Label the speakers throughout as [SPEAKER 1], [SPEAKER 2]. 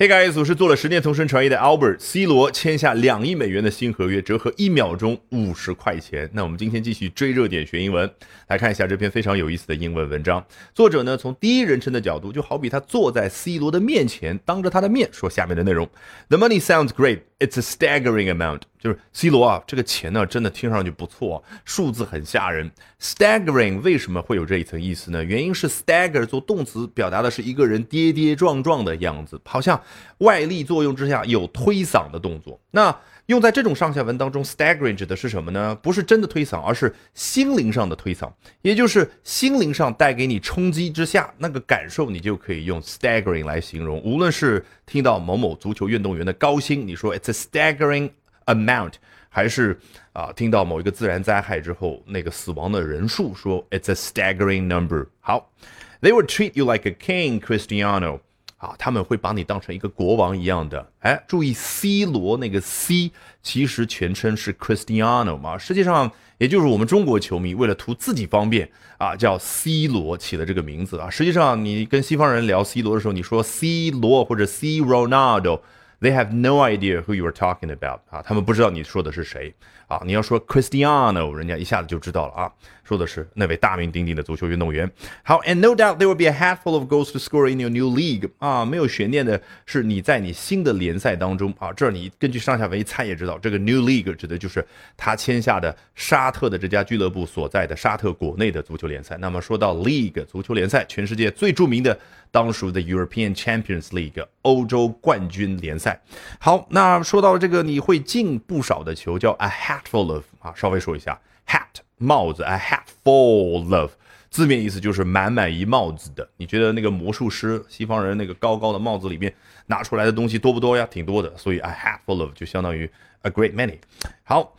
[SPEAKER 1] Hey guys，我是做了十年同声传译的 Albert，C 罗签下两亿美元的新合约，折合一秒钟五十块钱。那我们今天继续追热点学英文，来看一下这篇非常有意思的英文文章。作者呢从第一人称的角度，就好比他坐在 C 罗的面前，当着他的面说下面的内容：The money sounds great, it's a staggering amount。就是 C 罗啊，这个钱呢真的听上去不错，数字很吓人。Staggering 为什么会有这一层意思呢？原因是 stagger 做动词，表达的是一个人跌跌撞撞的样子，好像外力作用之下有推搡的动作。那用在这种上下文当中，staggering 指的是什么呢？不是真的推搡，而是心灵上的推搡，也就是心灵上带给你冲击之下那个感受，你就可以用 staggering 来形容。无论是听到某某足球运动员的高薪，你说 it's a staggering。amount，还是啊，听到某一个自然灾害之后，那个死亡的人数，说 it's a staggering number。好，they would treat you like a king, Cristiano。啊，他们会把你当成一个国王一样的。哎，注意 C 罗那个 C，其实全称是 Cristiano 嘛。实际上，也就是我们中国球迷为了图自己方便啊，叫 C 罗起的这个名字啊。实际上，你跟西方人聊 C 罗的时候，你说 C 罗或者 C Ronaldo。They have no idea who you are talking about 啊，他们不知道你说的是谁啊。你要说 Cristiano，人家一下子就知道了啊，说的是那位大名鼎鼎的足球运动员。好，and no doubt there will be a handful of goals to score in your new league 啊，没有悬念的是你在你新的联赛当中啊，这儿你根据上下文一猜也知道，这个 new league 指的就是他签下的沙特的这家俱乐部所在的沙特国内的足球联赛。那么说到 league 足球联赛，全世界最著名的。当属的 European Champions League 欧洲冠军联赛。好，那说到这个，你会进不少的球，叫 a half hatful of 啊，稍微说一下，hat 帽子，a hatful of 字面意思就是满满一帽子的。你觉得那个魔术师西方人那个高高的帽子里面拿出来的东西多不多呀？挺多的，所以 a hatful of 就相当于 a great many。好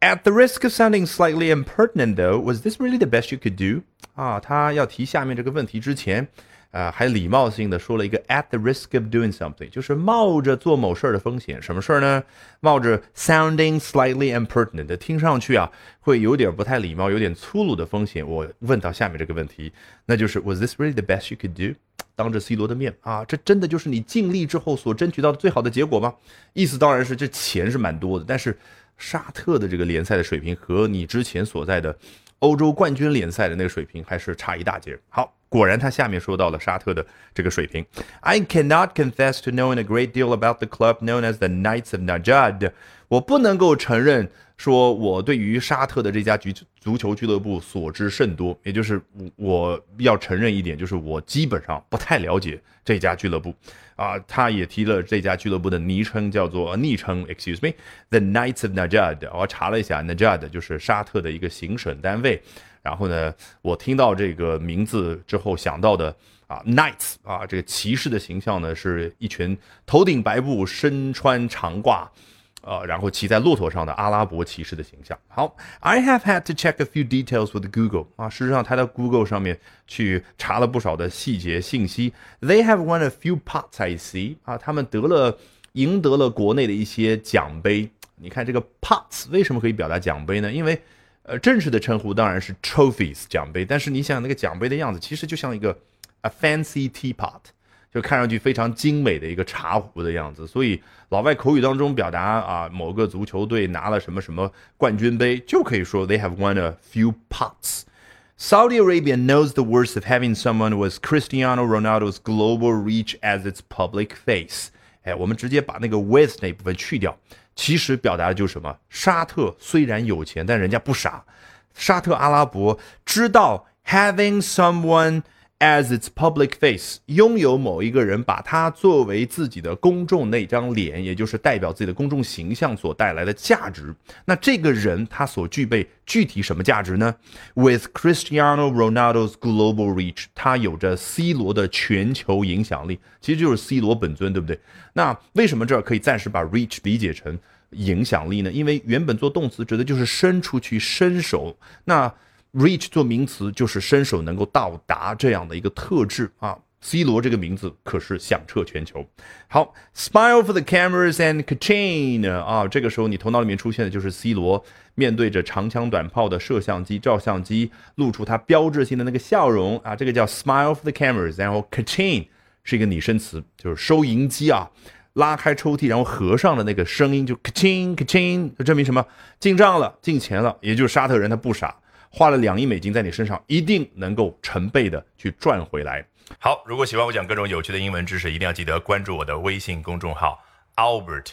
[SPEAKER 1] ，at the risk of sounding slightly impertinent though，was this really the best you could do？啊，他要提下面这个问题之前。啊，还礼貌性的说了一个 at the risk of doing something，就是冒着做某事儿的风险。什么事儿呢？冒着 sounding slightly impertinent，听上去啊会有点不太礼貌、有点粗鲁的风险。我问到下面这个问题，那就是 Was this really the best you could do？当着 C 罗的面啊，这真的就是你尽力之后所争取到的最好的结果吗？意思当然是这钱是蛮多的，但是沙特的这个联赛的水平和你之前所在的欧洲冠军联赛的那个水平还是差一大截。好。果然，他下面说到了沙特的这个水平。I cannot confess to knowing a great deal about the club known as the Knights of Najad。我不能够承认说我对于沙特的这家足足球俱乐部所知甚多，也就是我要承认一点，就是我基本上不太了解这家俱乐部。啊，他也提了这家俱乐部的昵称叫做昵称，excuse me，the Knights of Najad。我查了一下，Najad 就是沙特的一个行省单位。然后呢，我听到这个名字之后想到的啊，knights 啊，这个骑士的形象呢，是一群头顶白布、身穿长褂，呃，然后骑在骆驼上的阿拉伯骑士的形象。好，I have had to check a few details with Google 啊，事实上他在 Google 上面去查了不少的细节信息。They have won a few pots, I see 啊，他们得了赢得了国内的一些奖杯。你看这个 pots 为什么可以表达奖杯呢？因为呃，正式的称呼当然是 trophies 奖杯，但是你想那个奖杯的样子，其实就像一个 a fancy teapot，就看上去非常精美的一个茶壶的样子。所以老外口语当中表达啊，某个足球队拿了什么什么冠军杯，就可以说 they have won a few pots。Saudi Arabia knows the worst of having someone with Cristiano Ronaldo's global reach as its public face。哎，我们直接把那个 with 那部分去掉。其实表达的就是什么？沙特虽然有钱，但人家不傻。沙特阿拉伯知道 having someone As its public face，拥有某一个人，把他作为自己的公众那张脸，也就是代表自己的公众形象所带来的价值。那这个人他所具备具体什么价值呢？With Cristiano Ronaldo's global reach，他有着 C 罗的全球影响力，其实就是 C 罗本尊，对不对？那为什么这儿可以暂时把 reach 理解成影响力呢？因为原本做动词指的就是伸出去、伸手，那 reach 做名词就是伸手能够到达这样的一个特质啊。C 罗这个名字可是响彻全球。好，smile for the cameras and Kachin 啊，这个时候你头脑里面出现的就是 C 罗面对着长枪短炮的摄像机、照相机，露出他标志性的那个笑容啊，这个叫 smile for the cameras，然后 Kachin。是一个拟声词，就是收银机啊，拉开抽屉然后合上的那个声音就咔嚓咔嚓，就证明什么进账了，进钱了。也就是沙特人他不傻，花了两亿美金在你身上，一定能够成倍的去赚回来。
[SPEAKER 2] 好，如果喜欢我讲各种有趣的英文知识，一定要记得关注我的微信公众号 Albert。